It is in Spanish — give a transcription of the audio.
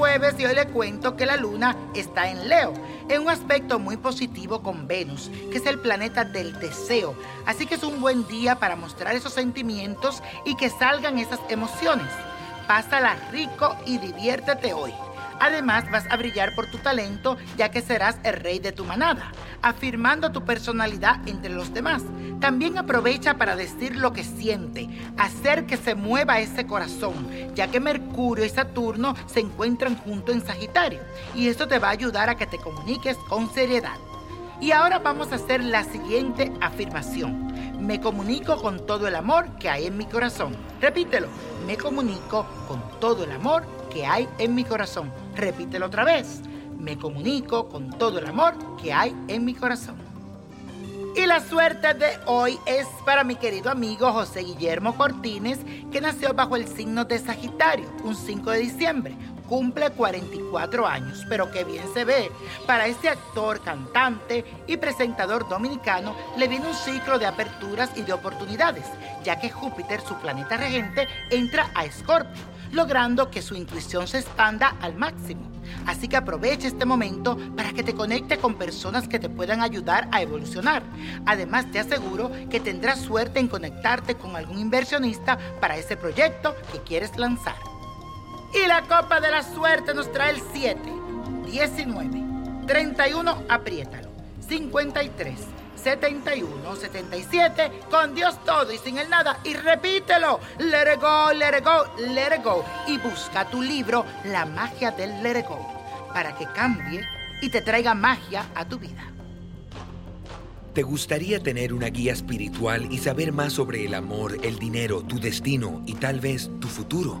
jueves y hoy le cuento que la luna está en Leo, en un aspecto muy positivo con Venus, que es el planeta del deseo. Así que es un buen día para mostrar esos sentimientos y que salgan esas emociones. Pásala rico y diviértete hoy. Además, vas a brillar por tu talento, ya que serás el rey de tu manada, afirmando tu personalidad entre los demás. También aprovecha para decir lo que siente, hacer que se mueva ese corazón, ya que Mercurio y Saturno se encuentran juntos en Sagitario, y esto te va a ayudar a que te comuniques con seriedad. Y ahora vamos a hacer la siguiente afirmación. Me comunico con todo el amor que hay en mi corazón. Repítelo. Me comunico con todo el amor que hay en mi corazón. Repítelo otra vez. Me comunico con todo el amor que hay en mi corazón. Y la suerte de hoy es para mi querido amigo José Guillermo Cortines, que nació bajo el signo de Sagitario, un 5 de diciembre. Cumple 44 años, pero qué bien se ve. Para este actor, cantante y presentador dominicano le viene un ciclo de aperturas y de oportunidades, ya que Júpiter, su planeta regente, entra a Escorpio logrando que su intuición se expanda al máximo. Así que aprovecha este momento para que te conecte con personas que te puedan ayudar a evolucionar. Además, te aseguro que tendrás suerte en conectarte con algún inversionista para ese proyecto que quieres lanzar. Y la copa de la suerte nos trae el 7, 19, 31, apriétalo, 53. 71 77 con Dios todo y sin el nada y repítelo let it go let it go let it go y busca tu libro La magia del let it go para que cambie y te traiga magia a tu vida. ¿Te gustaría tener una guía espiritual y saber más sobre el amor, el dinero, tu destino y tal vez tu futuro?